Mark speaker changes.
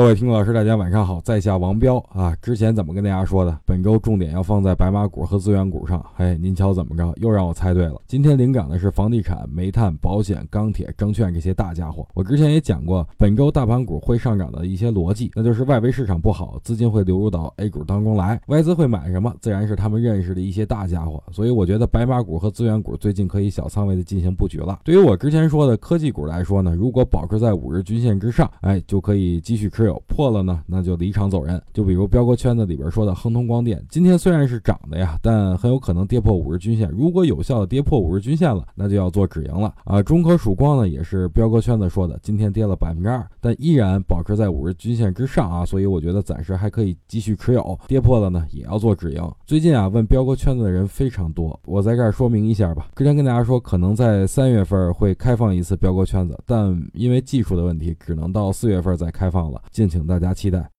Speaker 1: 各位听众老师，大家晚上好，在下王彪啊。之前怎么跟大家说的？本周重点要放在白马股和资源股上。哎，您瞧怎么着？又让我猜对了。今天领涨的是房地产、煤炭、保险、钢铁、证券这些大家伙。我之前也讲过，本周大盘股会上涨的一些逻辑，那就是外围市场不好，资金会流入到 A 股当中来，外资会买什么？自然是他们认识的一些大家伙。所以我觉得白马股和资源股最近可以小仓位的进行布局了。对于我之前说的科技股来说呢，如果保持在五日均线之上，哎，就可以继续持有。有破了呢，那就离场走人。就比如彪哥圈子里边说的亨通光电，今天虽然是涨的呀，但很有可能跌破五日均线。如果有效的跌破五日均线了，那就要做止盈了啊。中科曙光呢，也是彪哥圈子说的，今天跌了百分之二，但依然保持在五日均线之上啊，所以我觉得暂时还可以继续持有。跌破了呢，也要做止盈。最近啊，问彪哥圈子的人非常多，我在这儿说明一下吧。之前跟大家说，可能在三月份会开放一次彪哥圈子，但因为技术的问题，只能到四月份再开放了。敬请大家期待。